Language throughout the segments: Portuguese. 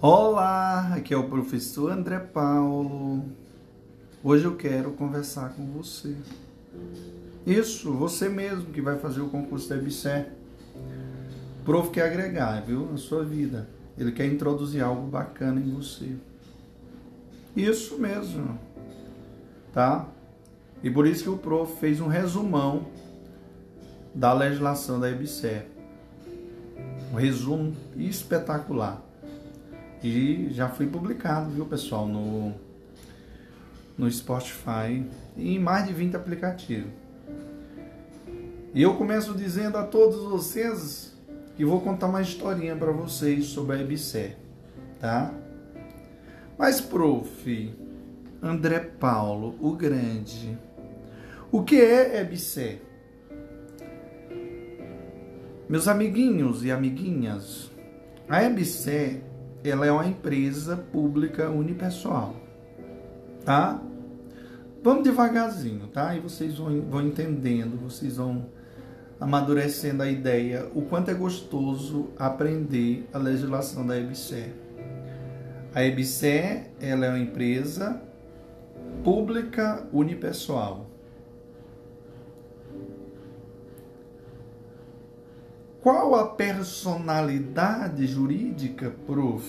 Olá, aqui é o professor André Paulo. Hoje eu quero conversar com você. Isso, você mesmo que vai fazer o concurso da EBSER. O prof quer agregar, viu, na sua vida. Ele quer introduzir algo bacana em você. Isso mesmo, tá? E por isso que o prof fez um resumão da legislação da EBSER. Um resumo espetacular. E já foi publicado, viu, pessoal, no, no Spotify e em mais de 20 aplicativos. E eu começo dizendo a todos vocês que vou contar uma historinha para vocês sobre a EBSER, tá? Mas, prof, André Paulo, o grande, o que é EBSER? Meus amiguinhos e amiguinhas, a EBSER ela é uma empresa pública unipessoal, tá? Vamos devagarzinho, tá? E vocês vão, vão entendendo, vocês vão amadurecendo a ideia o quanto é gostoso aprender a legislação da EBSER. A EBSER ela é uma empresa pública unipessoal. Qual a personalidade jurídica, prof?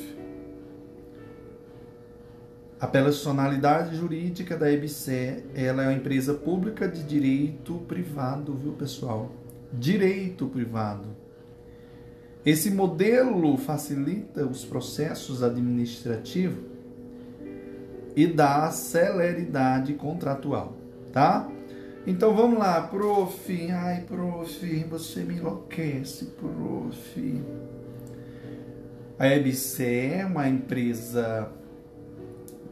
A personalidade jurídica da EBSE, ela é uma empresa pública de direito privado, viu, pessoal? Direito privado. Esse modelo facilita os processos administrativos e dá celeridade contratual, tá? Então vamos lá, prof. Ai, prof, você me enlouquece, prof. A EBC é uma empresa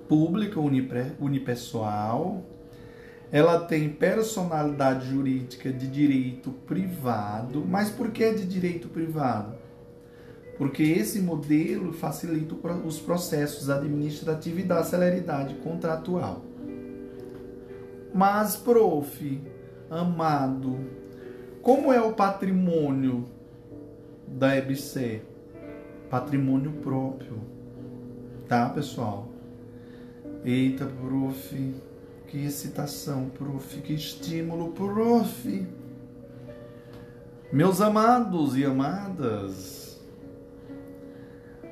pública unipessoal. Ela tem personalidade jurídica de direito privado. Mas por que de direito privado? Porque esse modelo facilita os processos administrativos e dá celeridade contratual. Mas, prof, amado, como é o patrimônio da EBC? Patrimônio próprio. Tá, pessoal? Eita, prof, que excitação, prof, que estímulo, prof. Meus amados e amadas,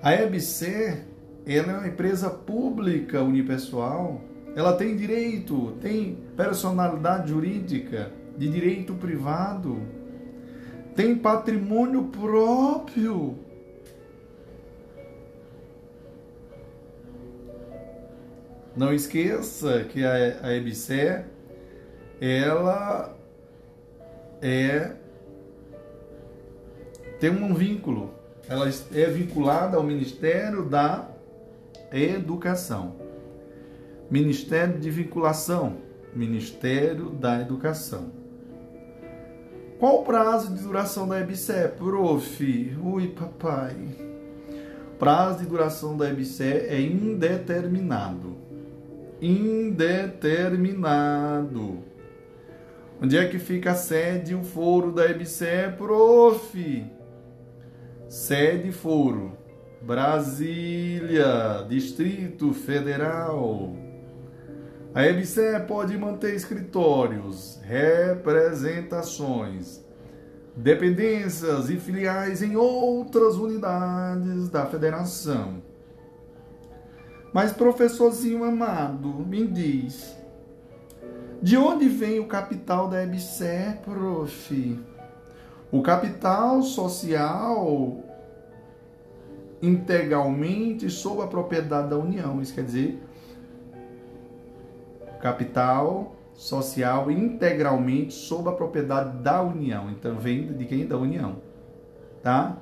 a EBC ela é uma empresa pública unipessoal ela tem direito, tem personalidade jurídica, de direito privado, tem patrimônio próprio. Não esqueça que a, a EBSE, ela é tem um vínculo, ela é vinculada ao Ministério da Educação. Ministério de Vinculação, Ministério da Educação. Qual o prazo de duração da EBSE? Prof. Ui, papai. Prazo de duração da EBSE é indeterminado. Indeterminado. Onde é que fica a sede e o foro da EBSE, prof? Sede e foro. Brasília, Distrito Federal. A EBSE pode manter escritórios, representações, dependências e filiais em outras unidades da federação. Mas, professorzinho amado, me diz, de onde vem o capital da EBSE, prof? O capital social integralmente sob a propriedade da União, isso quer dizer capital social integralmente sob a propriedade da União. Então vem de quem? Da União. Tá?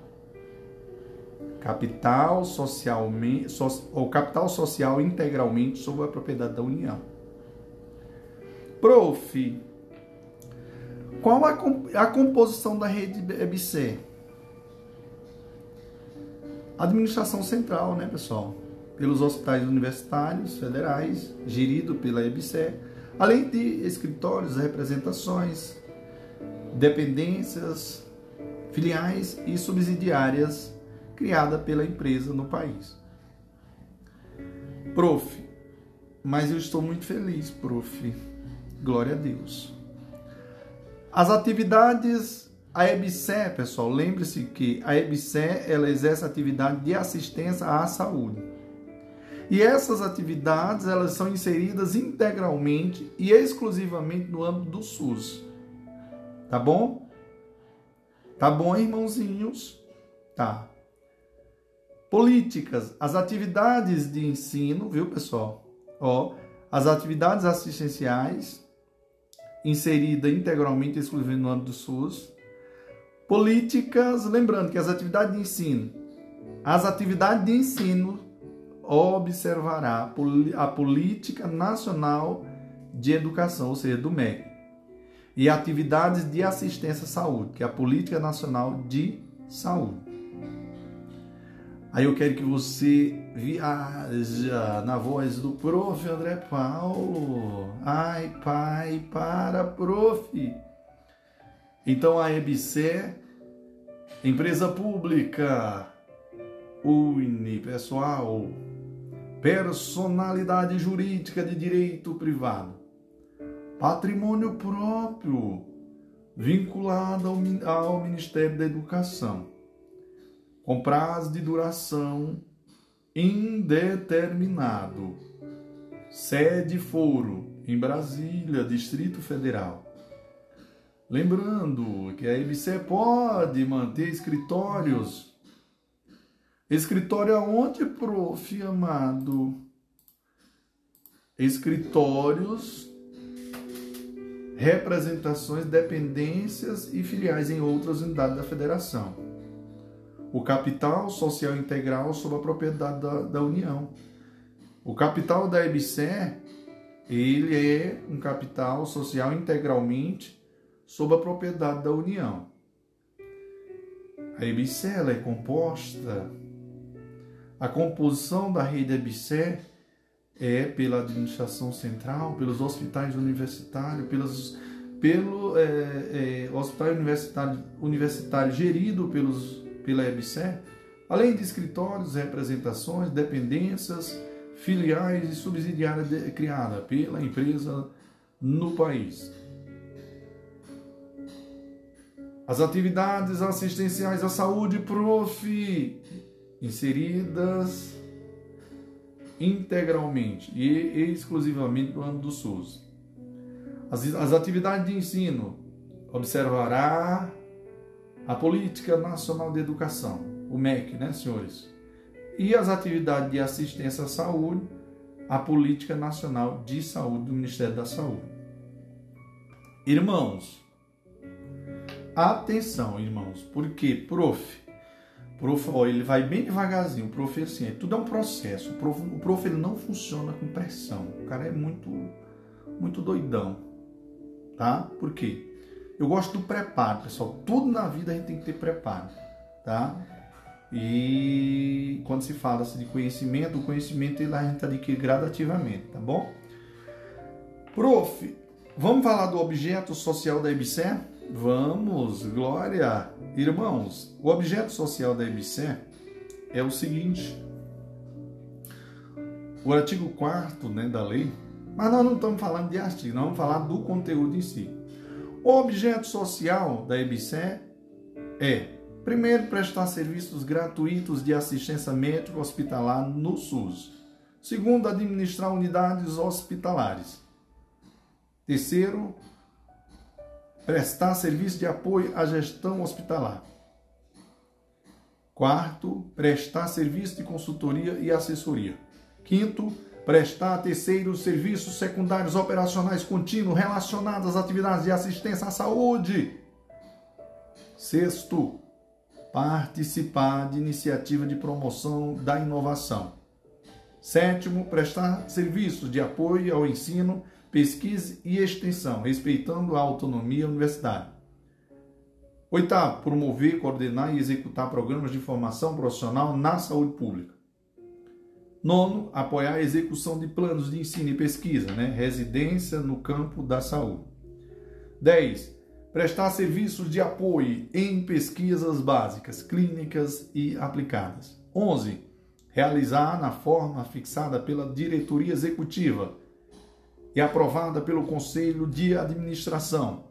Capital socialmente, so, ou capital social integralmente sob a propriedade da União. Prof, qual a, a composição da rede EBC? Administração central, né, pessoal? Pelos hospitais universitários federais, gerido pela EBSE, além de escritórios, representações, dependências, filiais e subsidiárias criada pela empresa no país. prof, mas eu estou muito feliz, prof. Glória a Deus. As atividades, a EBSE, pessoal, lembre-se que a EBSE, ela exerce atividade de assistência à saúde. E essas atividades, elas são inseridas integralmente e exclusivamente no âmbito do SUS. Tá bom? Tá bom, irmãozinhos? Tá. Políticas, as atividades de ensino, viu, pessoal? Ó, as atividades assistenciais inserida integralmente exclusivamente no âmbito do SUS. Políticas, lembrando que as atividades de ensino, as atividades de ensino observará a Política Nacional de Educação, ou seja, do MEC, e atividades de assistência à saúde, que é a Política Nacional de Saúde. Aí eu quero que você viaja na voz do prof. André Paulo. Ai, pai, para, prof. Então a EBC, empresa pública, unipessoal, personalidade jurídica de direito privado, patrimônio próprio, vinculado ao Ministério da Educação com prazo de duração indeterminado. Sede foro em Brasília, Distrito Federal. Lembrando que a EBC pode manter escritórios. Escritório aonde, prof, amado? Escritórios, representações, dependências e filiais em outras unidades da federação o capital social integral sob a propriedade da, da União. O capital da EBSE, ele é um capital social integralmente sob a propriedade da União. A EBSE ela é composta, a composição da rede EBSE é pela administração central, pelos hospitais universitários, pelos, pelo é, é, hospital universitário, universitário gerido pelos pela EBSE, além de escritórios, representações, dependências, filiais e subsidiárias criadas pela empresa no país. As atividades assistenciais à saúde, prof, inseridas integralmente e exclusivamente no âmbito do SUS. As, as atividades de ensino observará a Política Nacional de Educação, o MEC, né, senhores? E as atividades de assistência à saúde, a Política Nacional de Saúde do Ministério da Saúde. Irmãos, atenção, irmãos, porque, prof, prof, ó, ele vai bem devagarzinho, o prof, assim, é, tudo é um processo, o prof, o prof ele não funciona com pressão, o cara é muito, muito doidão, tá? Por quê? Eu gosto do preparo, pessoal. Tudo na vida a gente tem que ter preparo, tá? E quando se fala de conhecimento, o conhecimento ele a gente adquire gradativamente, tá bom? Prof, vamos falar do objeto social da EBSE? Vamos, glória! Irmãos, o objeto social da EBSE é o seguinte. O artigo 4 né, da lei, mas nós não estamos falando de artigo, nós vamos falar do conteúdo em si. O objeto social da EBSE é, primeiro, prestar serviços gratuitos de assistência médica hospitalar no SUS. Segundo, administrar unidades hospitalares. Terceiro, prestar serviço de apoio à gestão hospitalar. Quarto, prestar serviço de consultoria e assessoria. Quinto, prestar terceiros serviços secundários operacionais contínuos relacionados às atividades de assistência à saúde. Sexto, participar de iniciativa de promoção da inovação. Sétimo, prestar serviços de apoio ao ensino, pesquisa e extensão, respeitando a autonomia universitária. Oitavo, promover, coordenar e executar programas de formação profissional na saúde pública. Nono, apoiar a execução de planos de ensino e pesquisa, né? residência no campo da saúde. 10. Prestar serviços de apoio em pesquisas básicas, clínicas e aplicadas. 11. realizar na forma fixada pela diretoria executiva aprovada pelo conselho de administração.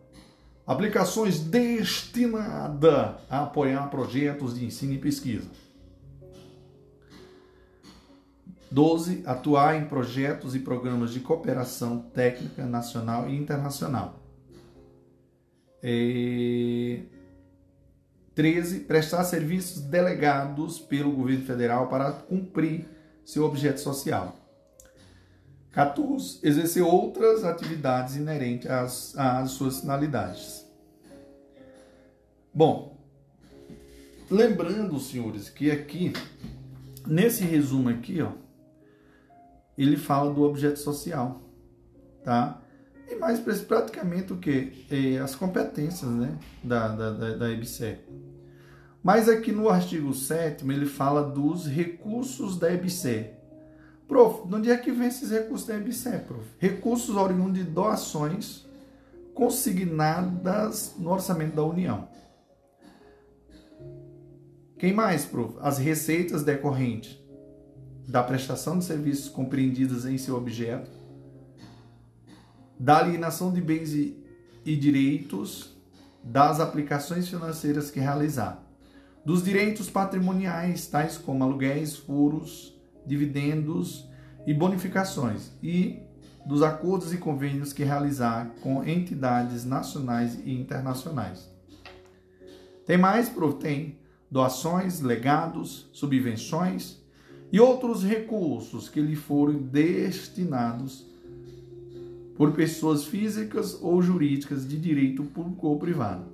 Aplicações destinadas a apoiar projetos de ensino e pesquisa. 12. Atuar em projetos e programas de cooperação técnica nacional e internacional. E... 13. Prestar serviços delegados pelo governo federal para cumprir seu objeto social. 14. Exercer outras atividades inerentes às, às suas finalidades. Bom, lembrando, senhores, que aqui, nesse resumo aqui, ó, ele fala do objeto social, tá? E mais praticamente o que? É, as competências, né, da, da, da, da EBSER. Mas aqui no artigo 7 ele fala dos recursos da EBSER. Prof, de onde é que vem esses recursos da EBSER, prof? Recursos oriundos de doações consignadas no orçamento da União. Quem mais, prof? As receitas decorrentes da prestação de serviços compreendidas em seu objeto, da alienação de bens e, e direitos, das aplicações financeiras que realizar, dos direitos patrimoniais, tais como aluguéis, furos, dividendos e bonificações, e dos acordos e convênios que realizar com entidades nacionais e internacionais. Tem mais? Tem doações, legados, subvenções, e outros recursos que lhe foram destinados por pessoas físicas ou jurídicas de direito público ou privado.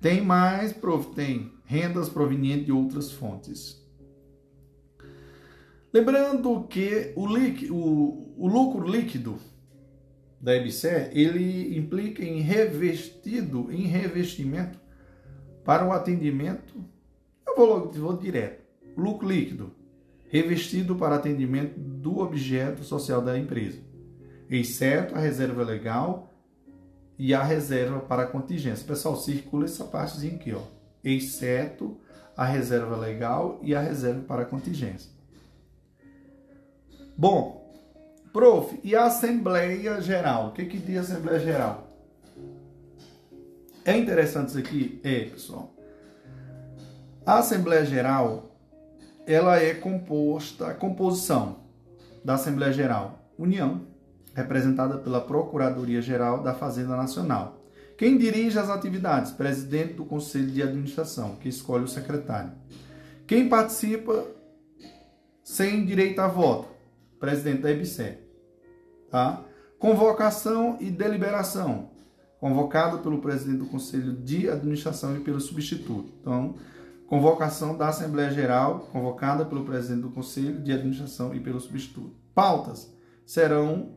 Tem mais, tem rendas provenientes de outras fontes. Lembrando que o, líquido, o, o lucro líquido da EBSER, ele implica em revestido, em revestimento para o atendimento, eu vou, vou direto, lucro líquido, revestido para atendimento do objeto social da empresa, exceto a reserva legal e a reserva para contingência. Pessoal, circula essa partezinha aqui, ó. Exceto a reserva legal e a reserva para contingência. Bom, prof, e a Assembleia Geral? O que, que diz a Assembleia Geral? É interessante isso aqui? É, pessoal. A Assembleia Geral ela é composta, a composição da Assembleia Geral, União, representada pela Procuradoria-Geral da Fazenda Nacional. Quem dirige as atividades? Presidente do Conselho de Administração, que escolhe o secretário. Quem participa sem direito a voto? Presidente da EBSE. Tá? Convocação e deliberação. Convocado pelo presidente do Conselho de Administração e pelo substituto. Então, Convocação da Assembleia Geral, convocada pelo presidente do Conselho de Administração e pelo substituto. Pautas serão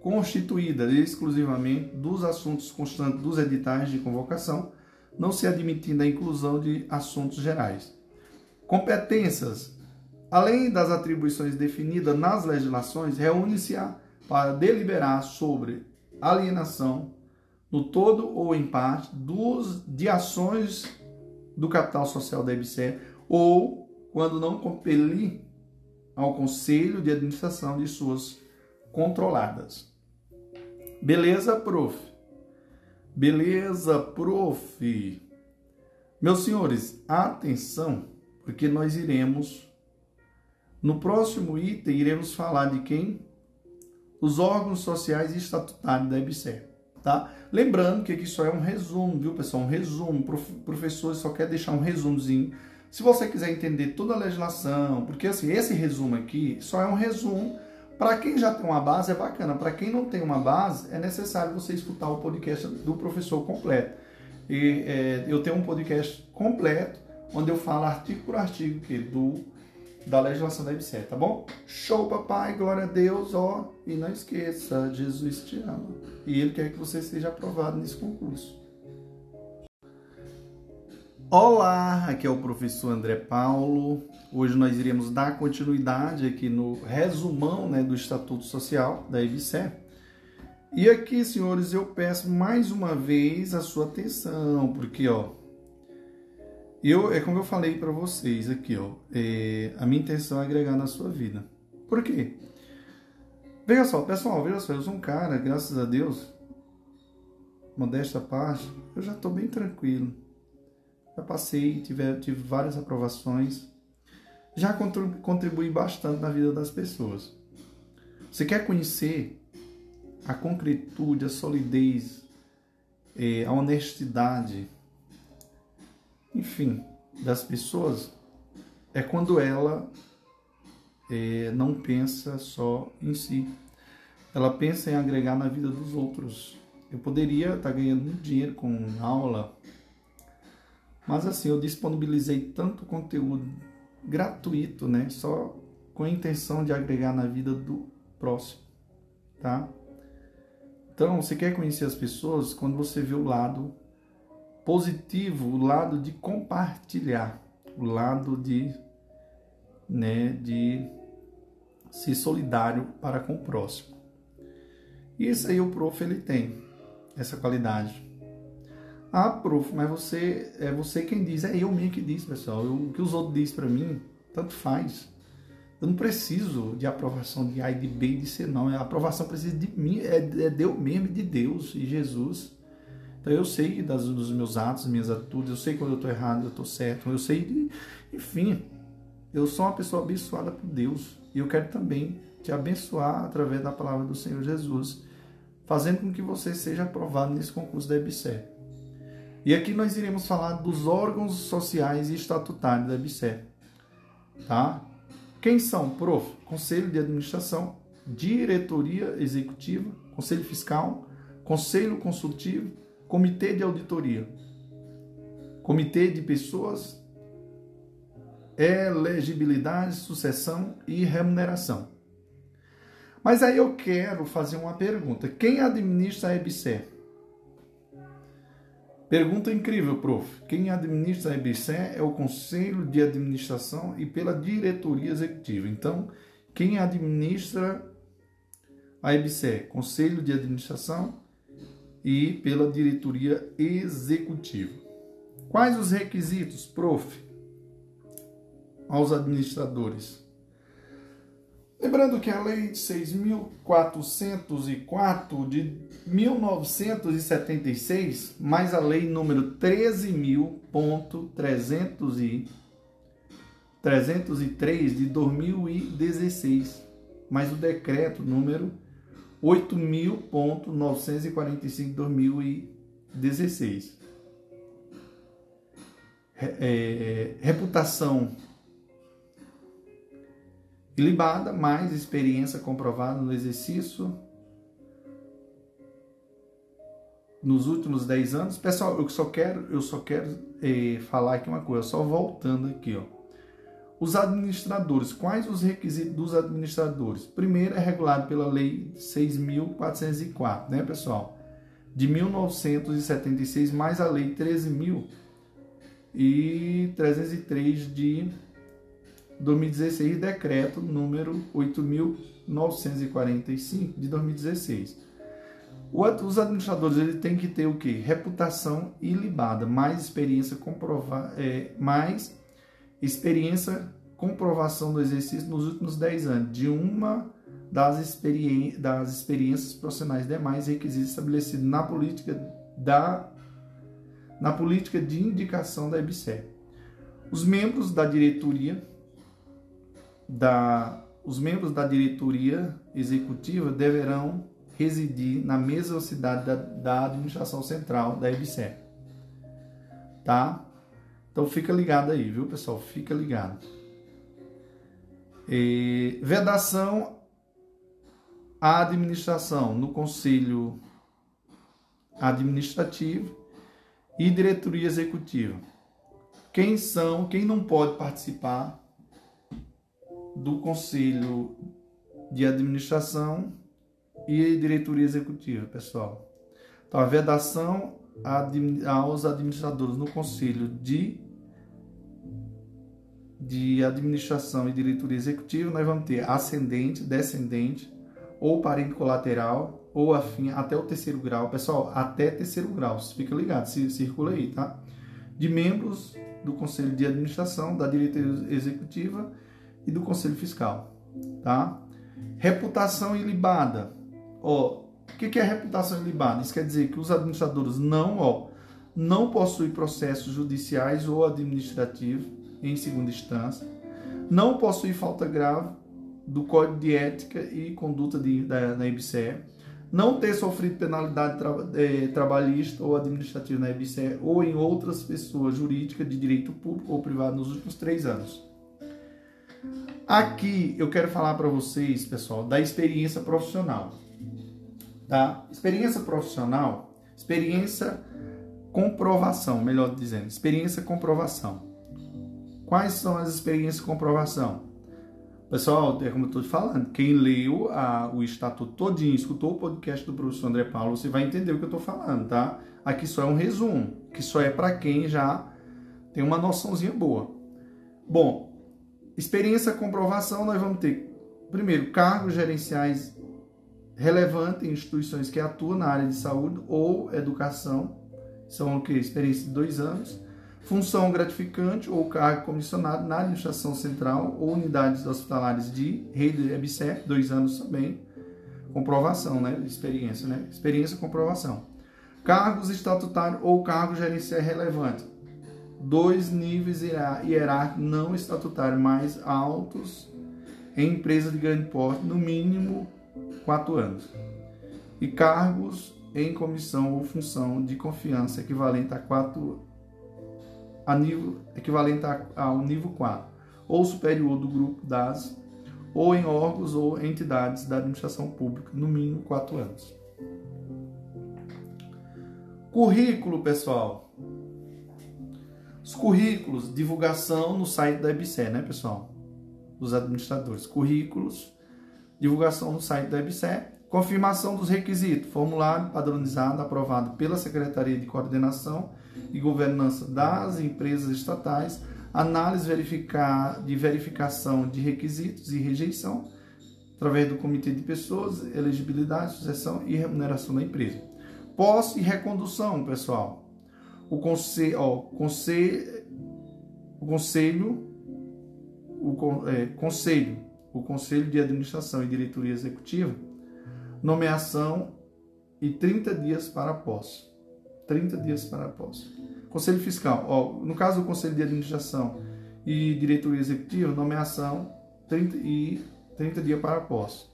constituídas exclusivamente dos assuntos constantes dos editais de convocação, não se admitindo a inclusão de assuntos gerais. Competências. Além das atribuições definidas nas legislações, reúne-se para deliberar sobre alienação, no todo ou em parte, dos, de ações do capital social da EBSER ou quando não compelir ao conselho de administração de suas controladas. Beleza, prof? Beleza, prof? Meus senhores, atenção, porque nós iremos no próximo item iremos falar de quem? Os órgãos sociais e estatutários da EBSER tá? Lembrando que aqui só é um resumo, viu, pessoal? Um resumo. O professor só quer deixar um resumozinho. Se você quiser entender toda a legislação, porque assim, esse resumo aqui só é um resumo. Para quem já tem uma base, é bacana. Para quem não tem uma base, é necessário você escutar o podcast do professor completo. E é, eu tenho um podcast completo, onde eu falo artigo por artigo que do da legislação da IBCE, tá bom? Show, papai, glória a Deus, ó. E não esqueça, Jesus te ama. E Ele quer que você seja aprovado nesse concurso. Olá, aqui é o professor André Paulo. Hoje nós iremos dar continuidade aqui no resumão né, do Estatuto Social da IBCE. E aqui, senhores, eu peço mais uma vez a sua atenção, porque ó, Eu, é como eu falei para vocês aqui, ó. É, a minha intenção é agregar na sua vida. Por quê? Veja só, pessoal, veja só, eu sou um cara, graças a Deus, modesta parte, eu já estou bem tranquilo. Já passei, tive, tive várias aprovações, já contribuí bastante na vida das pessoas. Você quer conhecer a concretude, a solidez, é, a honestidade, enfim, das pessoas, é quando ela é, não pensa só em si. Ela pensa em agregar na vida dos outros. Eu poderia estar ganhando muito dinheiro com aula, mas assim, eu disponibilizei tanto conteúdo gratuito, né? Só com a intenção de agregar na vida do próximo, tá? Então, você quer conhecer as pessoas quando você vê o lado positivo, o lado de compartilhar, o lado de, né, de ser solidário para com o próximo. E isso aí o prof ele tem essa qualidade. Ah, prof, mas você é você quem diz, é eu mesmo que diz, pessoal. Eu, o que os outros dizem para mim, tanto faz. Eu não preciso de aprovação de A e de B e de C, não. A aprovação precisa de mim, é, é de eu mesmo, de Deus e Jesus. Então eu sei das, dos meus atos, minhas atitudes, eu sei quando eu estou errado, eu estou certo, eu sei, de, enfim, eu sou uma pessoa abençoada por Deus e eu quero também te abençoar através da palavra do Senhor Jesus, fazendo com que você seja aprovado nesse concurso da EBSER. E aqui nós iremos falar dos órgãos sociais e estatutários da EBSER. Tá? Quem são, prof? Conselho de Administração, Diretoria Executiva, Conselho Fiscal, Conselho Consultivo, Comitê de Auditoria, Comitê de Pessoas elegibilidade, sucessão e remuneração. Mas aí eu quero fazer uma pergunta. Quem administra a EBSER? Pergunta incrível, prof. Quem administra a EBSER é o Conselho de Administração e pela diretoria executiva. Então, quem administra a EBSER? Conselho de Administração e pela diretoria executiva. Quais os requisitos, prof? aos administradores. Lembrando que a Lei 6.404 de 1976, mais a Lei número 13.303 de 2016, mais o decreto número 8.945 de 2016. É, reputação ilibada, mais experiência comprovada no exercício nos últimos 10 anos. Pessoal, eu só quero, eu só quero eh, falar aqui uma coisa, só voltando aqui, ó. Os administradores, quais os requisitos dos administradores? Primeiro é regulado pela Lei 6.404, né, pessoal? De 1976, mais a Lei 13.303 de 2016, decreto número 8.945 de 2016. Os administradores ele tem que ter o que? Reputação ilibada, mais experiência comprovar, é, mais experiência comprovação do exercício nos últimos 10 anos, de uma das, experi das experiências profissionais demais requisitos estabelecidos na política da na política de indicação da EBSER. Os membros da diretoria da, os membros da diretoria executiva deverão residir na mesma cidade da, da administração central da EBSER. Tá? Então fica ligado aí, viu, pessoal? Fica ligado. E, vedação à administração no conselho administrativo e diretoria executiva. Quem são, quem não pode participar do Conselho de Administração e Diretoria Executiva, pessoal. Então, a vedação aos administradores no Conselho de, de Administração e Diretoria Executiva, nós vamos ter ascendente, descendente, ou parente colateral, ou afim, até o terceiro grau. Pessoal, até terceiro grau, fica ligado, circula aí, tá? De membros do Conselho de Administração, da diretoria executiva e do Conselho Fiscal, tá? Reputação ilibada. Ó, o que é reputação ilibada? Isso quer dizer que os administradores não, ó, não possuem processos judiciais ou administrativos em segunda instância, não possuem falta grave do Código de Ética e Conduta de, da, da IBCE, não ter sofrido penalidade tra, é, trabalhista ou administrativa na IBCE ou em outras pessoas jurídicas de direito público ou privado nos últimos três anos. Aqui eu quero falar para vocês, pessoal, da experiência profissional. Tá? Experiência profissional, experiência comprovação, melhor dizendo, experiência comprovação. Quais são as experiências comprovação? Pessoal, é como eu estou falando, quem leu a, o estatuto todinho, escutou o podcast do professor André Paulo, você vai entender o que eu estou falando, tá? Aqui só é um resumo, que só é para quem já tem uma noçãozinha boa. Bom, experiência comprovação, nós vamos ter, primeiro, cargos gerenciais relevantes em instituições que atuam na área de saúde ou educação, são o que? Experiência de dois anos função gratificante ou cargo comissionado na administração central ou unidades hospitalares de rede EBSER, dois anos também, comprovação, né, experiência, né, experiência comprovação. Cargos estatutários ou cargos gerenciais relevantes, dois níveis hierárquicos não estatutários mais altos em empresa de grande porte, no mínimo quatro anos. E cargos em comissão ou função de confiança equivalente a quatro a nível equivalente ao nível 4 ou superior do grupo das ou em órgãos ou entidades da administração pública, no mínimo 4 anos. Currículo, pessoal. Os currículos, divulgação no site da EBSE, né, pessoal? Dos administradores. Currículos, divulgação no site da EBSE. Confirmação dos requisitos, formulário padronizado aprovado pela Secretaria de Coordenação e governança das empresas estatais, análise verificar, de verificação de requisitos e rejeição, através do comitê de pessoas, elegibilidade, sucessão e remuneração da empresa. Posse e recondução, pessoal. O conselho, ó, conselho, o conselho, o é, conselho, o conselho de administração e diretoria executiva, nomeação e 30 dias para posse. 30 dias para a posse. Conselho Fiscal, ó, no caso do Conselho de Administração e Diretoria Executiva, nomeação 30 e 30 dias para a posse.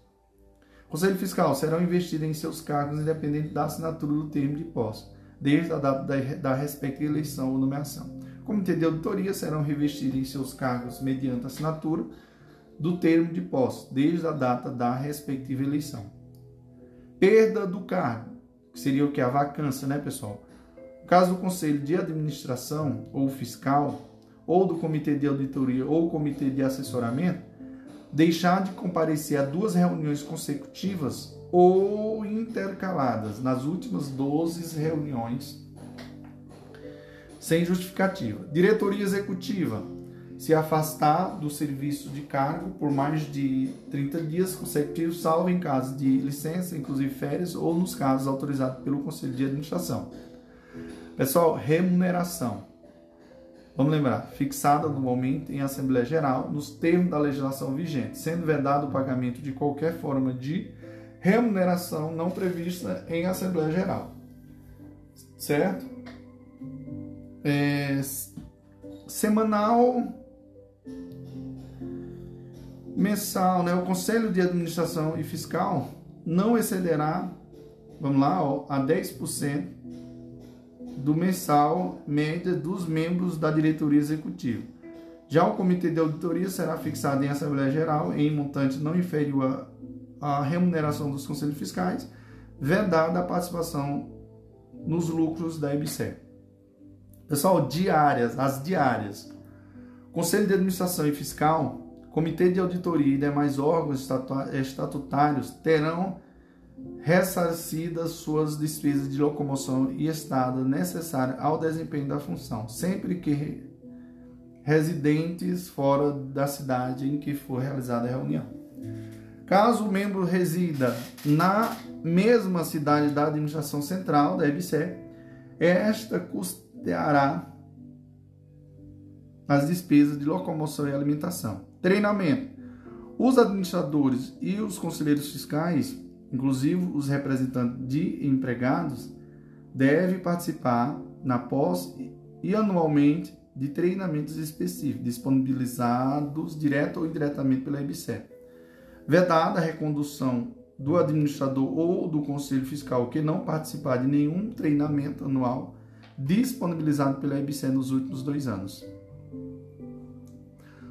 Conselho Fiscal serão investidos em seus cargos independente da assinatura do termo de posse, desde a data da, da respectiva eleição ou nomeação. Comitê de auditoria serão revestidos em seus cargos mediante assinatura do termo de posse, desde a data da respectiva eleição. Perda do cargo que seria o que? A vacância, né, pessoal? Caso do conselho de administração ou fiscal, ou do comitê de auditoria ou comitê de assessoramento, deixar de comparecer a duas reuniões consecutivas ou intercaladas nas últimas 12 reuniões sem justificativa. Diretoria executiva se afastar do serviço de cargo por mais de 30 dias consecutivos, salvo em caso de licença, inclusive férias, ou nos casos autorizados pelo Conselho de Administração. Pessoal, remuneração. Vamos lembrar, fixada no momento em Assembleia Geral, nos termos da legislação vigente, sendo vedado o pagamento de qualquer forma de remuneração não prevista em Assembleia Geral. Certo? É, semanal mensal, né, o Conselho de Administração e Fiscal não excederá, vamos lá, ó, a 10% do mensal média dos membros da diretoria executiva. Já o comitê de auditoria será fixado em Assembleia Geral em montante não inferior à remuneração dos conselhos fiscais, vedada a participação nos lucros da EBSE. Pessoal, diárias, as diárias. Conselho de Administração e Fiscal Comitê de Auditoria e demais órgãos estatutários terão ressarcidas suas despesas de locomoção e estada necessárias ao desempenho da função, sempre que residentes fora da cidade em que for realizada a reunião. Caso o membro resida na mesma cidade da administração central da EBSE, esta custeará as despesas de locomoção e alimentação. Treinamento. Os administradores e os conselheiros fiscais, inclusive os representantes de empregados, devem participar na pós e anualmente de treinamentos específicos disponibilizados direto ou indiretamente pela EBSE. Vedada a recondução do administrador ou do conselho fiscal que não participar de nenhum treinamento anual disponibilizado pela EBSE nos últimos dois anos.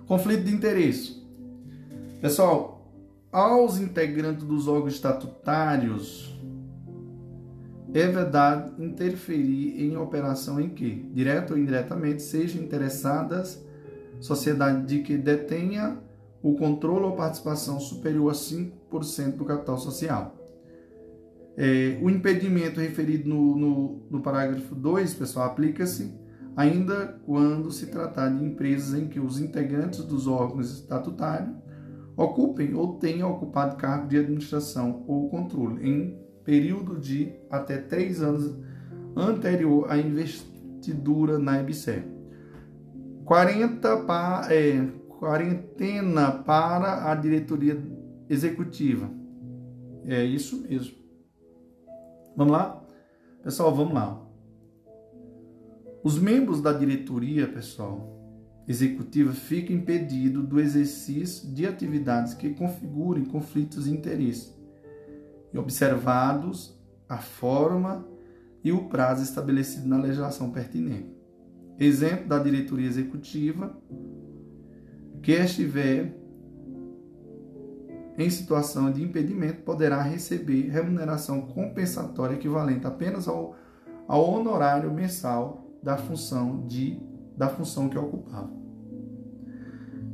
Conflito de interesse. Pessoal, aos integrantes dos órgãos estatutários é vedado interferir em operação em que, direto ou indiretamente, sejam interessadas sociedade de que detenha o controle ou participação superior a 5% do capital social. É, o impedimento referido no, no, no parágrafo 2, pessoal, aplica-se ainda quando se tratar de empresas em que os integrantes dos órgãos estatutários ocupem ou tenham ocupado cargo de administração ou controle em período de até três anos anterior à investidura na EBSER. 40 pa, é, quarentena para a diretoria executiva. É isso mesmo. Vamos lá? Pessoal, vamos lá. Os membros da diretoria, pessoal, executiva ficam impedidos do exercício de atividades que configurem conflitos de interesse e observados a forma e o prazo estabelecido na legislação pertinente. Exemplo da diretoria executiva que estiver em situação de impedimento poderá receber remuneração compensatória equivalente apenas ao, ao honorário mensal da função de da função que ocupava.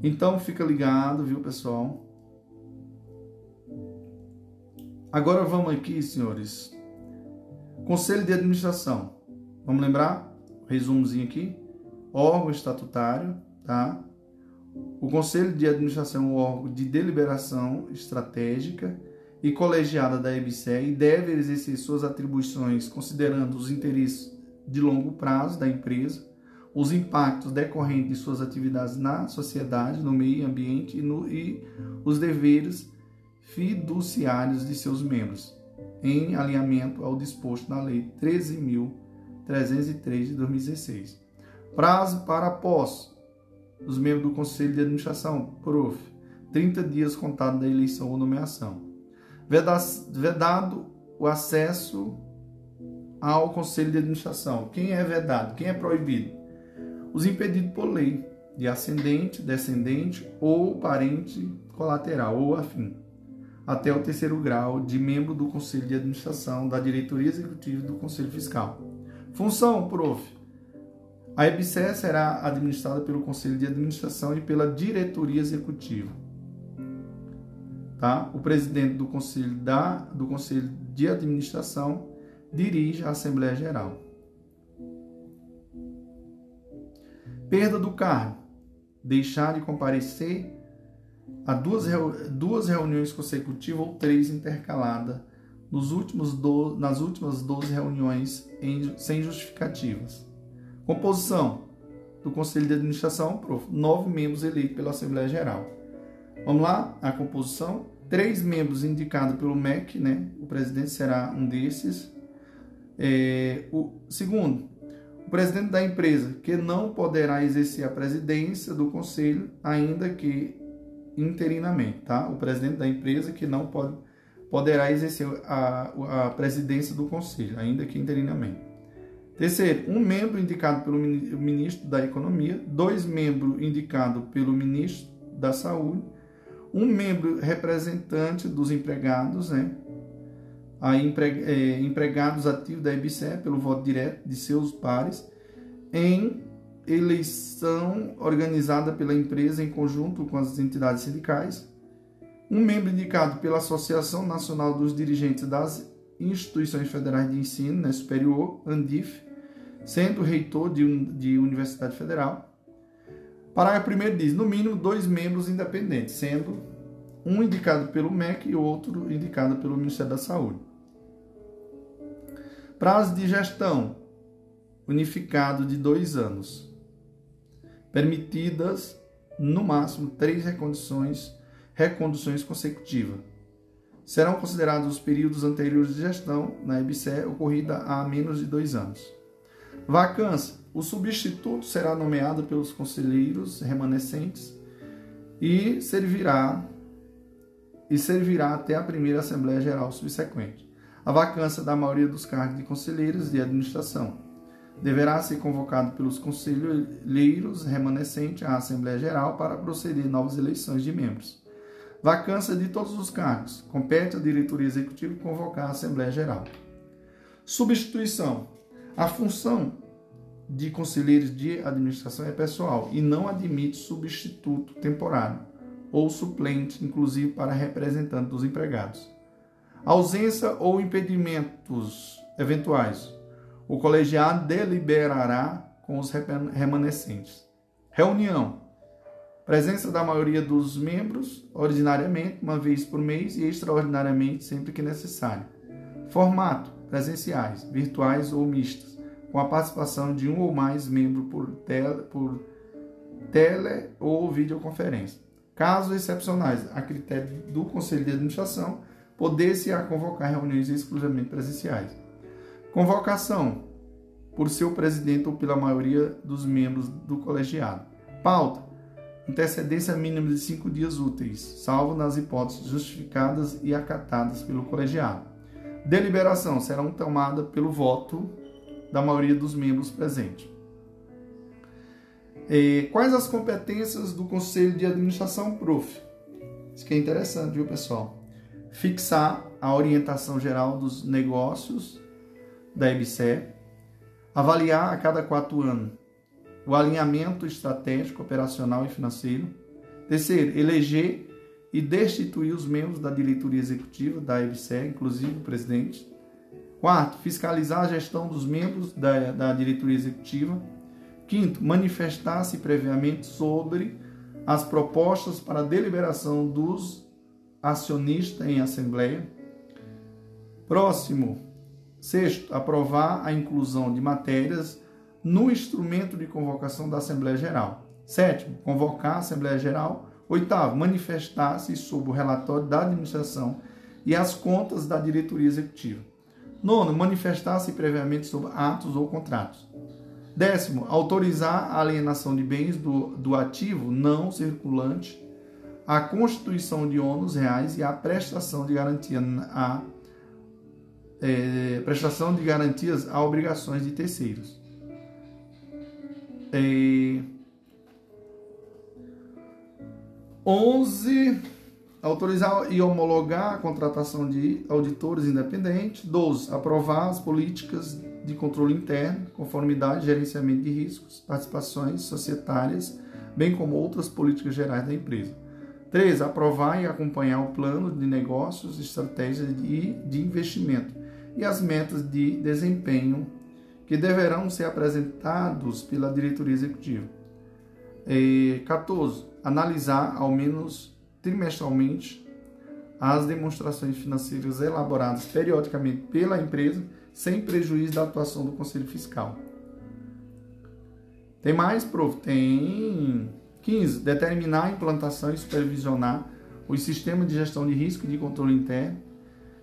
Então fica ligado, viu, pessoal? Agora vamos aqui, senhores. Conselho de administração. Vamos lembrar? Resumozinho aqui. Órgão estatutário, tá? O Conselho de Administração é um órgão de deliberação estratégica e colegiada da EBSE e deve exercer suas atribuições considerando os interesses de longo prazo da empresa, os impactos decorrentes de suas atividades na sociedade, no meio ambiente e, no, e os deveres fiduciários de seus membros, em alinhamento ao disposto na Lei 13.303 de 2016. Prazo para posse dos membros do Conselho de Administração, PROF, 30 dias contado da eleição ou nomeação. Vedado o acesso ao Conselho de Administração. Quem é vedado? Quem é proibido? Os impedidos por lei, de ascendente, descendente ou parente colateral ou afim até o terceiro grau de membro do Conselho de Administração, da Diretoria Executiva do Conselho Fiscal. Função, prof. A EBSE será administrada pelo Conselho de Administração e pela Diretoria Executiva. Tá? O presidente do Conselho, da, do Conselho de Administração dirige a Assembleia Geral. Perda do cargo. Deixar de comparecer a duas, duas reuniões consecutivas ou três intercaladas nos últimos do, nas últimas 12 reuniões em, sem justificativas. Composição do Conselho de Administração, prof, nove membros eleitos pela Assembleia Geral. Vamos lá, a composição. Três membros indicados pelo MEC, né? O presidente será um desses. É, o segundo, o presidente da empresa, que não poderá exercer a presidência do conselho, ainda que interinamente, tá? O presidente da empresa que não pode, poderá exercer a, a presidência do conselho, ainda que interinamente. Terceiro, um membro indicado pelo ministro da Economia, dois membros indicados pelo ministro da Saúde, um membro representante dos empregados, né? Aí, é, empregados ativos da EBSE pelo voto direto de seus pares, em eleição organizada pela empresa em conjunto com as entidades sindicais, um membro indicado pela Associação Nacional dos Dirigentes das Instituições Federais de Ensino né, Superior, ANDIF, sendo reitor de, de Universidade Federal. Parágrafo 1 diz, no mínimo, dois membros independentes, sendo um indicado pelo MEC e outro indicado pelo Ministério da Saúde. Prazo de gestão unificado de dois anos permitidas no máximo três reconduções, reconduções consecutivas. Serão considerados os períodos anteriores de gestão na EBSE ocorrida há menos de dois anos. Vacância. O substituto será nomeado pelos conselheiros remanescentes e servirá e servirá até a primeira Assembleia Geral subsequente. A vacância da maioria dos cargos de conselheiros de administração deverá ser convocado pelos conselheiros remanescentes à Assembleia Geral para proceder novas eleições de membros. Vacância de todos os cargos. Compete à diretoria executiva convocar a Assembleia Geral. Substituição. A função de conselheiros de administração é pessoal e não admite substituto temporário ou suplente, inclusive para representante dos empregados. Ausência ou impedimentos eventuais. O colegiado deliberará com os remanescentes. Reunião. Presença da maioria dos membros, ordinariamente, uma vez por mês e extraordinariamente, sempre que necessário. Formato: presenciais, virtuais ou mistas, com a participação de um ou mais membros por tele, por tele ou videoconferência. Casos excepcionais, a critério do Conselho de Administração, poder-se a convocar reuniões exclusivamente presenciais. Convocação por seu presidente ou pela maioria dos membros do colegiado. Pauta: antecedência mínima de cinco dias úteis, salvo nas hipóteses justificadas e acatadas pelo colegiado. Deliberação serão tomada pelo voto da maioria dos membros presentes. E quais as competências do Conselho de Administração, prof? Isso que é interessante, viu, pessoal? Fixar a orientação geral dos negócios da EBSE, avaliar a cada quatro anos o alinhamento estratégico, operacional e financeiro. Terceiro, eleger e destituir os membros da diretoria executiva da EBSE, inclusive o presidente. Quarto, fiscalizar a gestão dos membros da, da diretoria executiva. Quinto, manifestar-se previamente sobre as propostas para deliberação dos acionistas em assembleia. Próximo, sexto, aprovar a inclusão de matérias no instrumento de convocação da Assembleia Geral. Sétimo, convocar a Assembleia Geral. Oitavo, manifestar-se sobre o relatório da administração e as contas da diretoria executiva. Nono, manifestar-se previamente sobre atos ou contratos. Décimo, autorizar a alienação de bens do, do ativo não circulante, a constituição de ônus reais e a prestação de garantia a é, prestação de garantias a obrigações de terceiros. É, 11. Autorizar e homologar a contratação de auditores independentes. 12. Aprovar as políticas de controle interno, conformidade, gerenciamento de riscos, participações societárias, bem como outras políticas gerais da empresa. 13. Aprovar e acompanhar o plano de negócios, estratégias de, de investimento e as metas de desempenho que deverão ser apresentados pela diretoria executiva. 14. Analisar, ao menos trimestralmente, as demonstrações financeiras elaboradas periodicamente pela empresa, sem prejuízo da atuação do Conselho Fiscal. Tem mais, prof? Tem 15. Determinar a implantação e supervisionar os sistemas de gestão de risco e de controle interno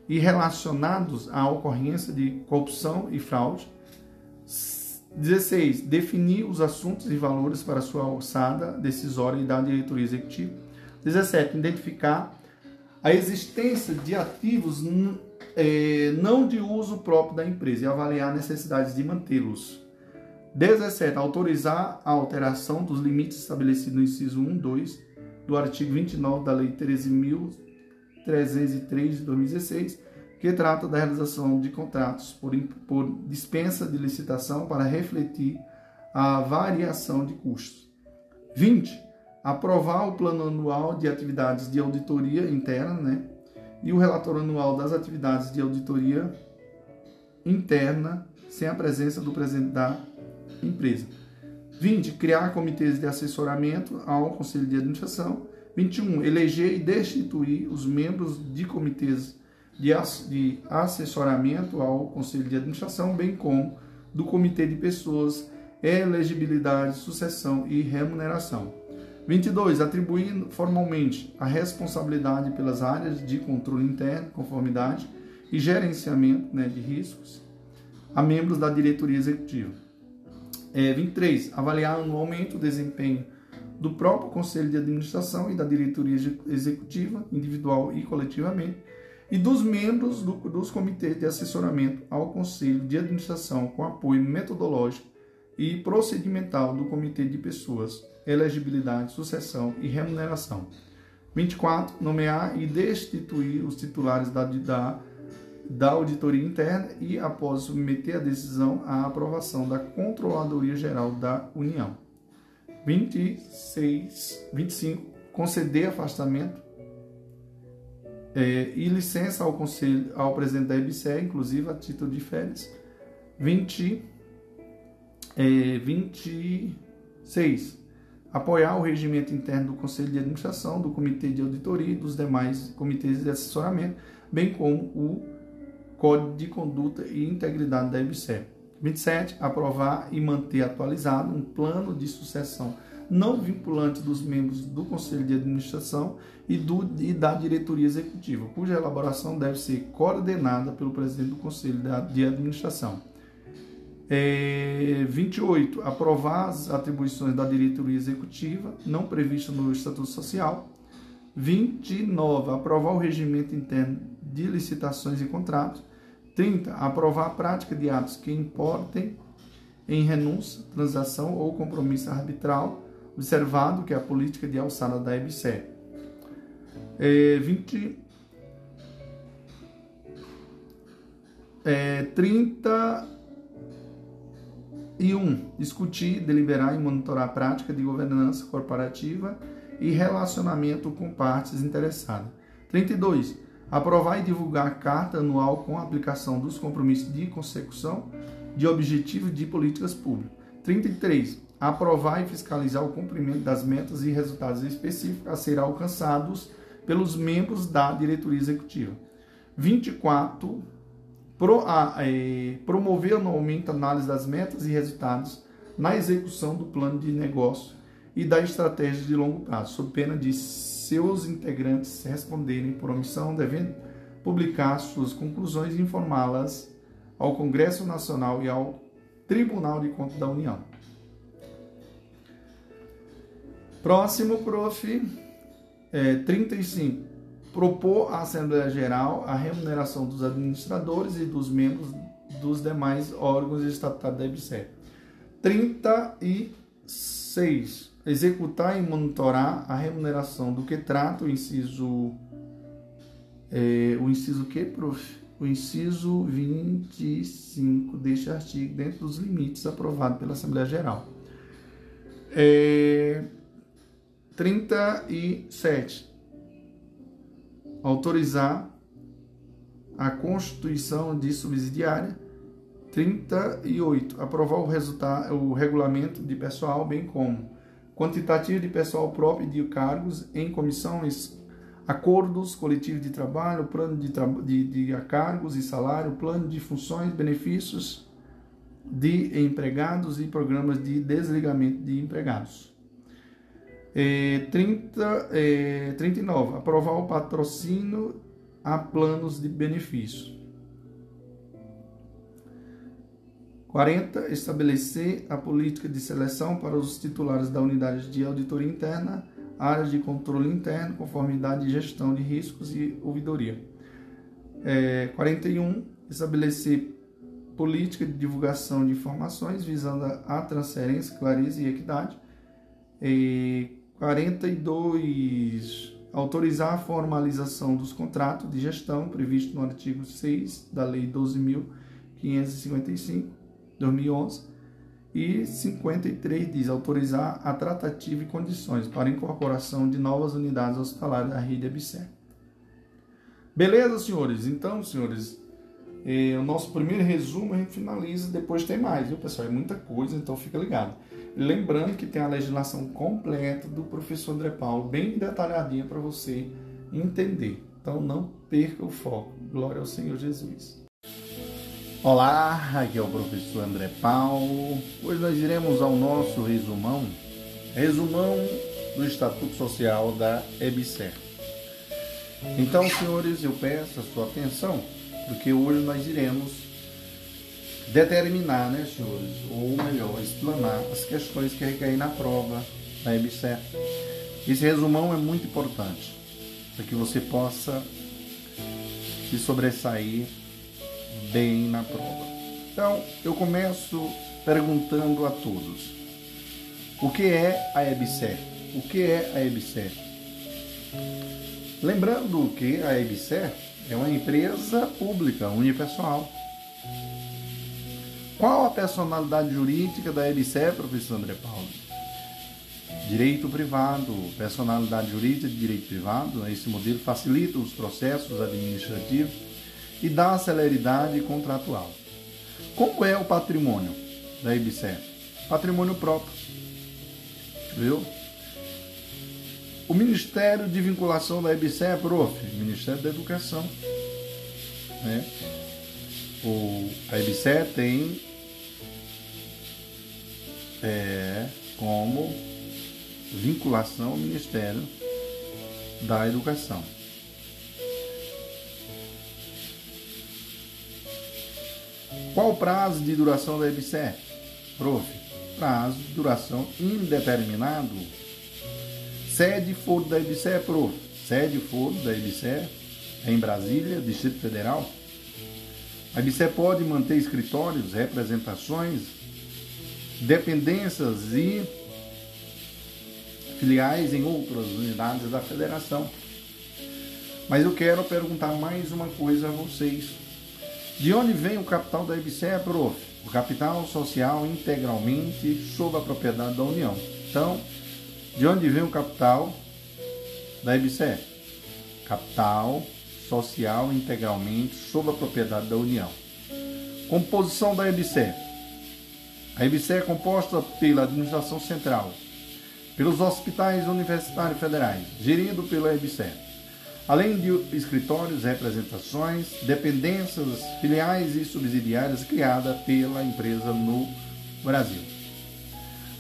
e relacionados à ocorrência de corrupção e fraude. 16. Definir os assuntos e valores para sua alçada decisória e da diretoria executiva. 17. Identificar a existência de ativos é, não de uso próprio da empresa e avaliar necessidades de mantê-los. 17. Autorizar a alteração dos limites estabelecidos no inciso 1, 2 do artigo 29 da Lei 13.303 de 2016, que trata da realização de contratos por, por dispensa de licitação para refletir a variação de custos. 20. Aprovar o plano anual de atividades de auditoria interna, né? E o relatório anual das atividades de auditoria interna, sem a presença do presidente da empresa. 20. Criar comitês de assessoramento ao Conselho de Administração. 21. Eleger e destituir os membros de comitês de assessoramento ao Conselho de Administração, bem como do Comitê de Pessoas elegibilidade, sucessão e remuneração. 22. Atribuir formalmente a responsabilidade pelas áreas de controle interno, conformidade e gerenciamento né, de riscos a membros da diretoria executiva. É, 23. Avaliar anualmente o desempenho do próprio conselho de administração e da diretoria executiva, individual e coletivamente, e dos membros do, dos comitês de assessoramento ao conselho de administração com apoio metodológico e procedimental do comitê de pessoas, elegibilidade, sucessão e remuneração. 24. Nomear e destituir os titulares da, da, da auditoria interna e, após submeter a decisão à aprovação da Controladoria Geral da União. 26, 25. Conceder afastamento é, e licença ao conselho, ao presidente da EBSE, inclusive a título de férias. 20, é, 26. Apoiar o regimento interno do Conselho de Administração, do Comitê de Auditoria e dos demais comitês de assessoramento, bem como o Código de Conduta e Integridade da EBSE. 27. Aprovar e manter atualizado um plano de sucessão não vinculante dos membros do Conselho de Administração e, do, e da diretoria executiva, cuja elaboração deve ser coordenada pelo presidente do Conselho de Administração. É, 28. Aprovar as atribuições da diretoria executiva não previstas no Estatuto Social. 29. Aprovar o regimento interno de licitações e contratos. 30. Aprovar a prática de atos que importem em renúncia, transação ou compromisso arbitral observado que é a política de alçada da EBSE. É, 20, é, 31. Discutir, deliberar e monitorar a prática de governança corporativa e relacionamento com partes interessadas. 32. Aprovar e divulgar a carta anual com a aplicação dos compromissos de consecução de objetivos de políticas públicas. 33 aprovar e fiscalizar o cumprimento das metas e resultados específicos a serem alcançados pelos membros da diretoria executiva. 24. Pro, a, é, promover anualmente a análise das metas e resultados na execução do plano de negócio e da estratégia de longo prazo, sob pena de seus integrantes responderem por omissão, devendo publicar suas conclusões e informá-las ao Congresso Nacional e ao Tribunal de Contas da União. Próximo, prof. É, 35. Propor à Assembleia Geral a remuneração dos administradores e dos membros dos demais órgãos estatutários da EBSER. 36. Executar e monitorar a remuneração do que trata o inciso. É, o inciso que, prof? O inciso 25 deste artigo, dentro dos limites aprovados pela Assembleia Geral. É, 37. Autorizar a constituição de subsidiária. 38. Aprovar o, resultado, o regulamento de pessoal, bem como quantitativo de pessoal próprio de cargos em comissões, acordos coletivos de trabalho, plano de, tra de, de cargos e salário, plano de funções, benefícios de empregados e programas de desligamento de empregados. É, 30, é, 39. Aprovar o patrocínio a planos de benefício. 40. Estabelecer a política de seleção para os titulares da unidade de auditoria interna, áreas de controle interno, conformidade e gestão de riscos e ouvidoria. É, 41. Estabelecer política de divulgação de informações visando a transferência, clareza e equidade. E 42. Autorizar a formalização dos contratos de gestão previsto no artigo 6 da Lei 12.555, 2011. E 53 diz autorizar a tratativa e condições para incorporação de novas unidades hospitalares da rede ABSER. Beleza, senhores? Então, senhores, é, o nosso primeiro resumo a gente finaliza, depois tem mais, viu, pessoal? É muita coisa, então fica ligado. Lembrando que tem a legislação completa do professor André Paulo, bem detalhadinha para você entender. Então não perca o foco. Glória ao Senhor Jesus. Olá, aqui é o professor André Paulo. Hoje nós iremos ao nosso resumão, resumão do Estatuto Social da EBSER. Então, senhores, eu peço a sua atenção, porque hoje nós iremos determinar, né, senhores, ou melhor, explanar as questões que recaem na prova da EBSER. Esse resumão é muito importante, para que você possa se sobressair bem na prova. Então, eu começo perguntando a todos: o que é a EBSER? O que é a EBSER? Lembrando que a EBSER é uma empresa pública unipessoal. Qual a personalidade jurídica da EBSER, professor André Paulo? Direito privado, personalidade jurídica de direito privado, esse modelo facilita os processos administrativos e dá celeridade contratual. Como é o patrimônio da IBSE? Patrimônio próprio. Viu? O Ministério de Vinculação da IBSE é, prof, Ministério da Educação. Né? O, a IBSE tem é, como vinculação ao Ministério da Educação. Qual o prazo de duração da EBSER? Prof. Prazo de duração indeterminado. Sede foro da EBSER, prof. Sede foro da EBSER em Brasília, Distrito Federal. A EBSER pode manter escritórios, representações, dependências e filiais em outras unidades da federação. Mas eu quero perguntar mais uma coisa a vocês. De onde vem o capital da IBCE, prof? O capital social integralmente sob a propriedade da União. Então, de onde vem o capital da IBCE? Capital social integralmente sob a propriedade da União. Composição da IBCE. A IBCE é composta pela administração central, pelos hospitais universitários federais, gerido pela IBCE além de escritórios, representações, dependências, filiais e subsidiárias criadas pela empresa no Brasil.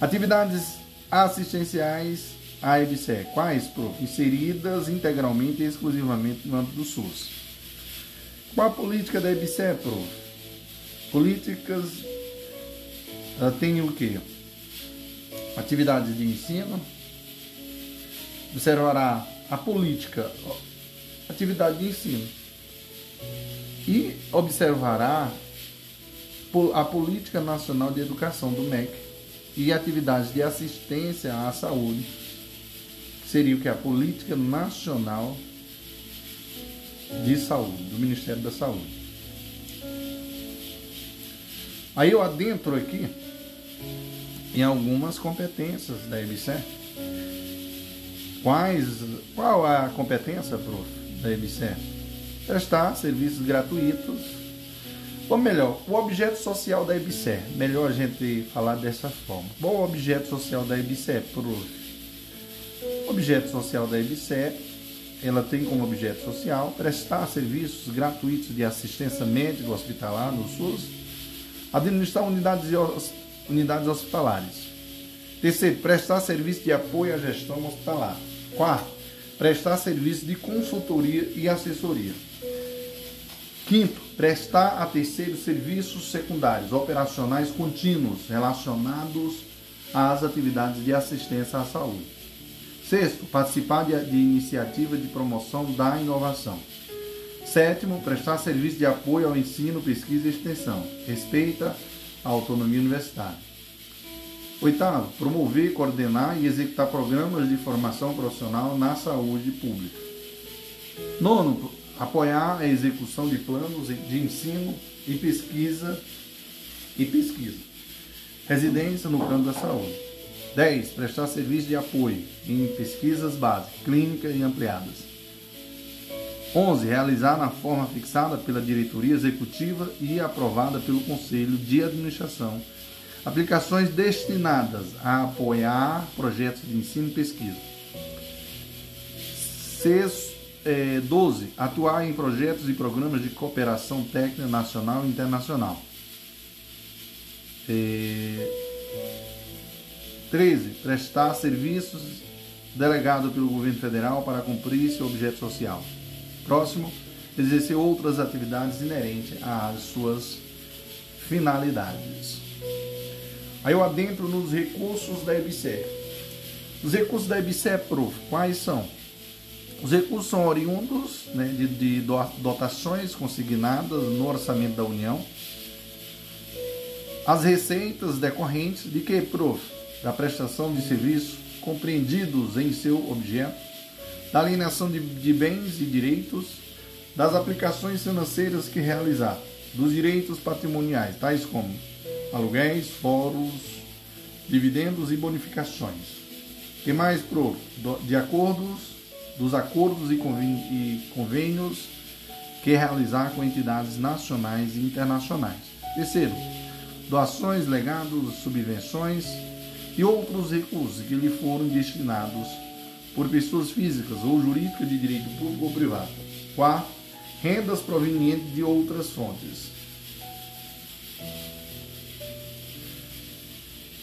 Atividades assistenciais à EBSE, quais, prof? Inseridas integralmente e exclusivamente no âmbito do SUS. Qual a política da EBSE, prof? Políticas tem o quê? Atividades de ensino, observará a política atividade de ensino. E observará a Política Nacional de Educação do MEC e atividades de assistência à saúde, seria o que? A Política Nacional de Saúde, do Ministério da Saúde. Aí eu adentro aqui em algumas competências da EBSE. Quais, qual a competência, prof? Da EBSER? Prestar serviços gratuitos. Ou melhor, o objeto social da EBSER. Melhor a gente falar dessa forma. Qual o objeto social da EBSER, prof? O objeto social da EBSER, ela tem como objeto social prestar serviços gratuitos de assistência médica hospitalar no SUS, administrar unidades, unidades hospitalares. Terceiro, prestar serviço de apoio à gestão hospitalar. Quarto, prestar serviço de consultoria e assessoria. Quinto, prestar a terceiro serviços secundários operacionais contínuos relacionados às atividades de assistência à saúde. Sexto, participar de, de iniciativa de promoção da inovação. Sétimo, prestar serviço de apoio ao ensino, pesquisa e extensão. Respeita a autonomia universitária. Oitavo, promover, coordenar e executar programas de formação profissional na saúde pública. Nono, apoiar a execução de planos de ensino e pesquisa e pesquisa. Residência no campo da saúde. 10. Prestar serviço de apoio em pesquisas básicas, clínicas e ampliadas. 11. Realizar na forma fixada pela diretoria executiva e aprovada pelo Conselho de Administração Aplicações destinadas a apoiar projetos de ensino e pesquisa. é, 12. Atuar em projetos e programas de cooperação técnica nacional e internacional. É, 13. Prestar serviços delegado pelo governo federal para cumprir seu objeto social. Próximo. Exercer outras atividades inerentes às suas finalidades. Aí eu adentro nos recursos da EBSER. Os recursos da EBSER, prof, quais são? Os recursos são oriundos né, de, de dotações consignadas no orçamento da União. As receitas decorrentes de que, prof? Da prestação de serviços compreendidos em seu objeto, da alienação de, de bens e direitos, das aplicações financeiras que realizar, dos direitos patrimoniais, tais como aluguéis, foros, dividendos e bonificações. que mais, prof? De acordos dos acordos e convênios que realizar com entidades nacionais e internacionais. Terceiro, doações, legados, subvenções e outros recursos que lhe foram destinados por pessoas físicas ou jurídicas de direito público ou privado. Quarto, rendas provenientes de outras fontes.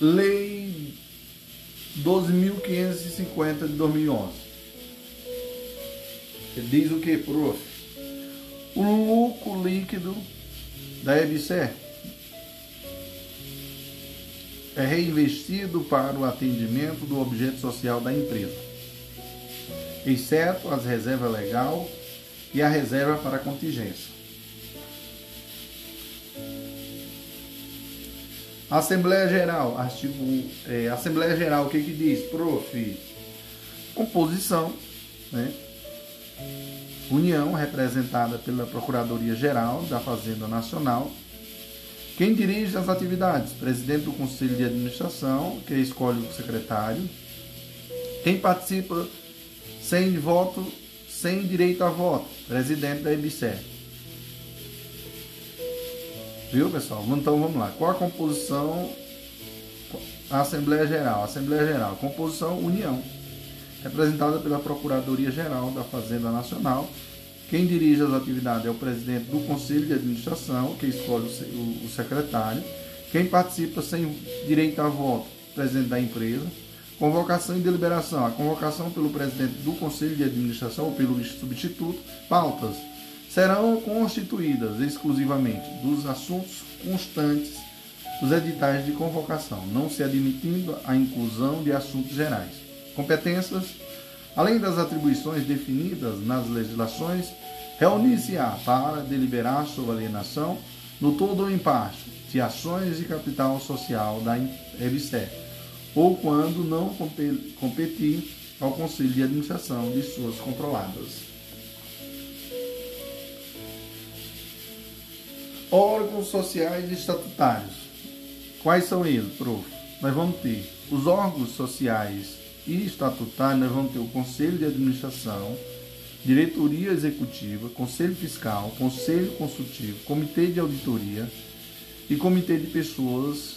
Lei 12.550 de 2011 diz o que, prof? O lucro líquido da EBSER é reinvestido para o atendimento do objeto social da empresa, exceto as reservas legal e a reserva para contingência. Assembleia Geral, artigo é, Assembleia Geral, o que que diz? Prof, composição, né? União, representada pela Procuradoria-Geral da Fazenda Nacional. Quem dirige as atividades? Presidente do Conselho de Administração, que escolhe o secretário. Quem participa sem voto, sem direito a voto? Presidente da EBSER. Viu, pessoal? Então vamos lá. Qual a composição? A Assembleia Geral. Assembleia Geral. Composição União representada pela Procuradoria-Geral da Fazenda Nacional. Quem dirige as atividades é o presidente do Conselho de Administração, que escolhe o secretário. Quem participa sem direito a voto, presidente da empresa. Convocação e deliberação. A convocação pelo presidente do Conselho de Administração ou pelo substituto. Pautas. Serão constituídas exclusivamente dos assuntos constantes dos editais de convocação, não se admitindo a inclusão de assuntos gerais competências, além das atribuições definidas nas legislações, reunir-se-á para deliberar sobre alienação, no todo ou em parte, de ações de capital social da EBSER, ou quando não competir ao Conselho de Administração de suas controladas. Órgãos sociais e estatutários. Quais são eles, prof? Nós vamos ter os órgãos sociais e estatutário, nós vamos ter o Conselho de Administração, Diretoria Executiva, Conselho Fiscal, Conselho Consultivo, Comitê de Auditoria e Comitê de Pessoas,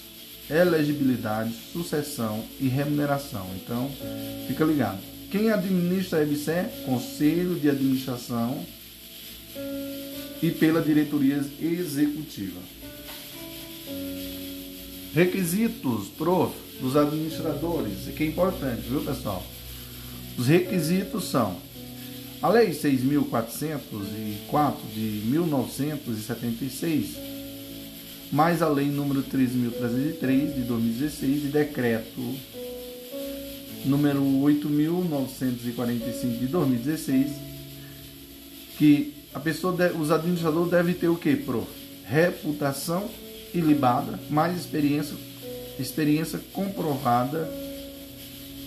Elegibilidade, Sucessão e Remuneração. Então, fica ligado. Quem administra a EBSE? Conselho de Administração e pela Diretoria Executiva. Requisitos, prof dos administradores, que é importante, viu pessoal? Os requisitos são a Lei 6.404 de 1976, mais a Lei número 13.303 de 2016 e Decreto número 8.945 de 2016, que a pessoa, os administradores devem ter o que, prof? Reputação ilibada, mais experiência experiência comprovada,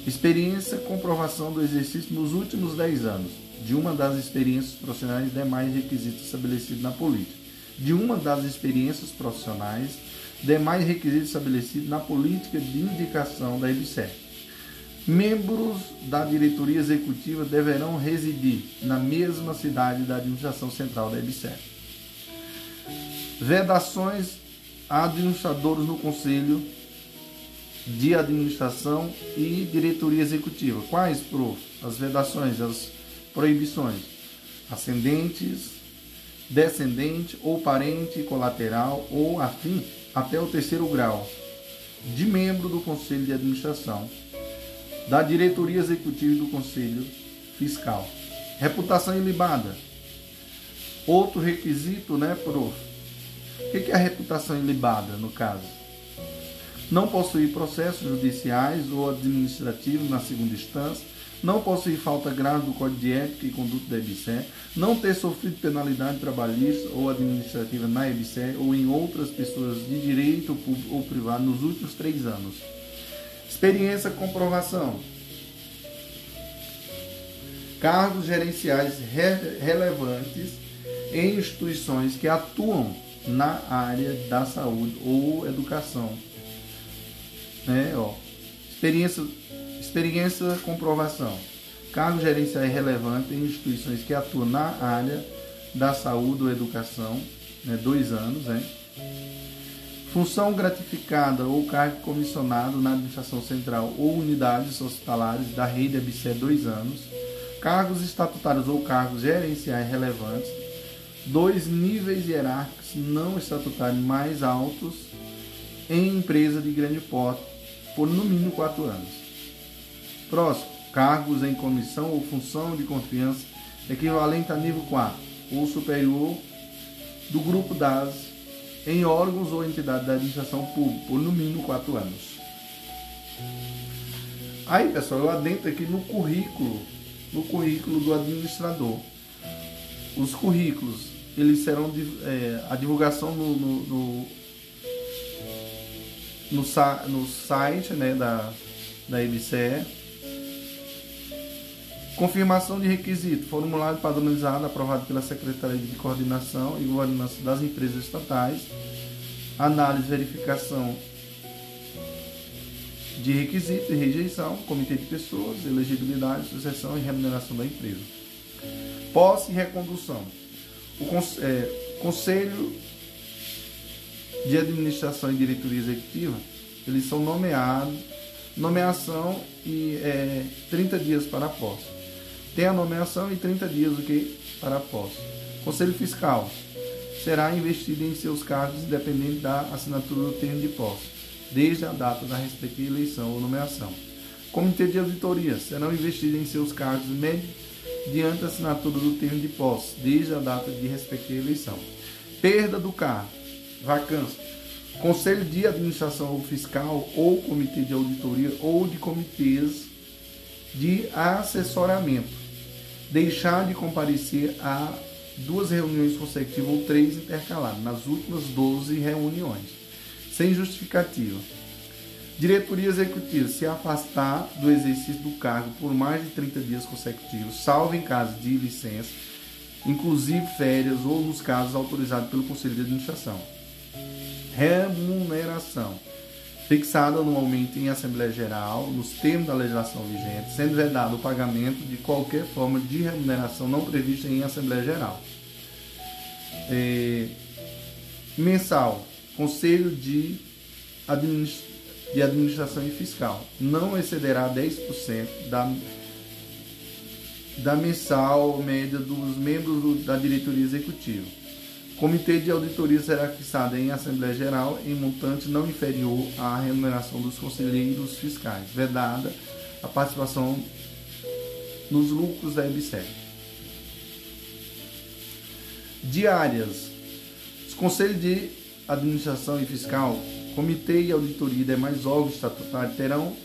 experiência comprovação do exercício nos últimos 10 anos de uma das experiências profissionais demais requisitos estabelecidos na política, de uma das experiências profissionais demais requisitos estabelecidos na política de indicação da EBSER. Membros da diretoria executiva deverão residir na mesma cidade da administração central da EBSER. Vedações a administradores no conselho de administração e diretoria executiva. Quais, prof? As vedações, as proibições. ascendentes, descendente ou parente colateral ou afim até o terceiro grau de membro do Conselho de Administração, da diretoria executiva e do Conselho Fiscal. Reputação ilibada. Outro requisito, né, prof? O que é a reputação ilibada, no caso? Não possuir processos judiciais ou administrativos na segunda instância, não possuir falta grave do Código de Ética e Conduta da EBSER, não ter sofrido penalidade trabalhista ou administrativa na EBSER ou em outras pessoas de direito público ou privado nos últimos três anos. Experiência comprovação. Cargos gerenciais re relevantes em instituições que atuam na área da saúde ou educação. Né, ó. Experiência Experiência comprovação. Cargo gerencial relevante em instituições que atuam na área da saúde ou educação, né, dois anos, né? Função gratificada ou cargo comissionado na administração central ou unidades hospitalares da rede ABC dois anos. Cargos estatutários ou cargos gerenciais relevantes. Dois níveis hierárquicos não estatutários mais altos em empresa de grande porte por no mínimo quatro anos. Próximo, cargos em comissão ou função de confiança equivalente a nível 4 ou superior do grupo das em órgãos ou entidades da administração pública por no mínimo 4 anos. Aí, pessoal, eu adentro aqui no currículo, no currículo do administrador. Os currículos, eles serão é, a divulgação no, no, no, no, no site né, da, da IBCE Confirmação de requisito, formulário padronizado aprovado pela Secretaria de Coordenação e Governança das Empresas Estatais. Análise e verificação de requisitos e rejeição, comitê de pessoas, elegibilidade, sucessão e remuneração da empresa. Posse e recondução. O é, Conselho de Administração e Diretoria Executiva, eles são nomeados, nomeação e é, 30 dias para a posse tem a nomeação e 30 dias o que para a posse. Conselho Fiscal será investido em seus cargos independente da assinatura do termo de posse, desde a data da respectiva eleição ou nomeação. Comitê de Auditoria serão investidos em seus cargos mediante a assinatura do termo de posse, desde a data de respectiva eleição. Perda do cargo, vacância. Conselho de Administração Fiscal ou Comitê de Auditoria ou de comitês de assessoramento deixar de comparecer a duas reuniões consecutivas ou três intercaladas, nas últimas 12 reuniões, sem justificativa. Diretoria executiva se afastar do exercício do cargo por mais de 30 dias consecutivos, salvo em caso de licença, inclusive férias ou nos casos autorizados pelo Conselho de Administração. Remuneração fixada anualmente em Assembleia Geral, nos termos da legislação vigente, sendo vedado o pagamento de qualquer forma de remuneração não prevista em Assembleia Geral. É, mensal, Conselho de, Administ de Administração e Fiscal, não excederá 10% da, da mensal média dos membros do, da diretoria executiva Comitê de auditoria será fixado em Assembleia Geral em montante não inferior à remuneração dos conselheiros fiscais, vedada a participação nos lucros da EBSER. Diárias. Os conselhos de administração e fiscal, comitê e auditoria e demais órgãos estatutários terão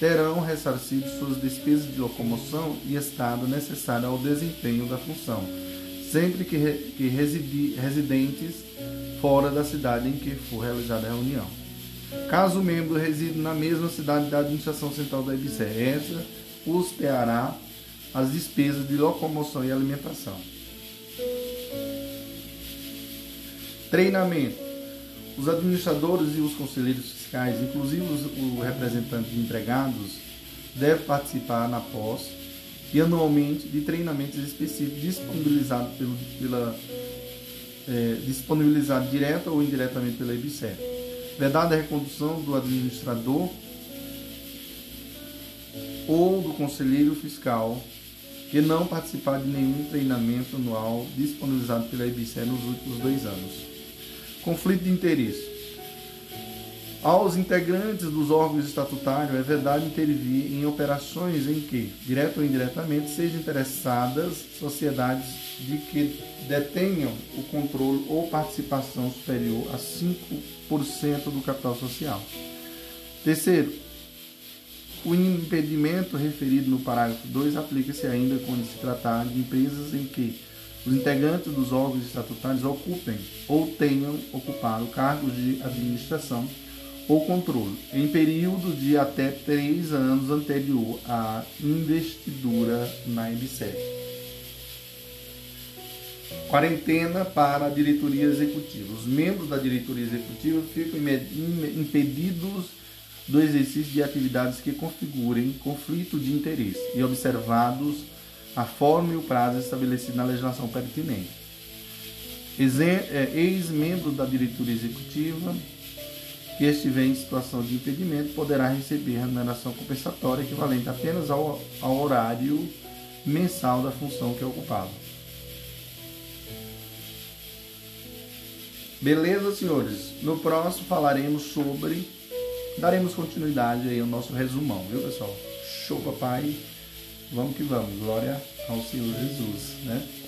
terão ressarcido suas despesas de locomoção e estado necessário ao desempenho da função sempre que, re, que residi, residentes fora da cidade em que for realizada a reunião. Caso o membro resida na mesma cidade da administração central da IBCE, essa custeará as despesas de locomoção e alimentação. Treinamento. Os administradores e os conselheiros fiscais, inclusive os representantes de empregados, devem participar na posse e anualmente de treinamentos específicos disponibilizados pelo, pela é, disponibilizado direta ou indiretamente pela IBSER. Vedada a recondução do administrador ou do conselheiro fiscal que não participar de nenhum treinamento anual disponibilizado pela IBCE nos últimos dois anos. Conflito de interesse. Aos integrantes dos órgãos estatutários é verdade intervir em operações em que, direto ou indiretamente, sejam interessadas sociedades de que detenham o controle ou participação superior a 5% do capital social. Terceiro, o impedimento referido no parágrafo 2 aplica-se ainda quando se tratar de empresas em que os integrantes dos órgãos estatutários ocupem ou tenham ocupado cargos de administração ou controle em período de até três anos anterior à investidura na EBSEC. Quarentena para a diretoria executiva. Os membros da diretoria executiva ficam impedidos do exercício de atividades que configurem conflito de interesse e observados a forma e o prazo estabelecido na legislação pertinente. É, ex-membro da diretoria executiva que estiver em situação de impedimento poderá receber remuneração compensatória equivalente apenas ao, ao horário mensal da função que é ocupava. Beleza, senhores? No próximo falaremos sobre. Daremos continuidade aí ao nosso resumão, viu, pessoal? Show, papai. Vamos que vamos. Glória ao Senhor Jesus, né?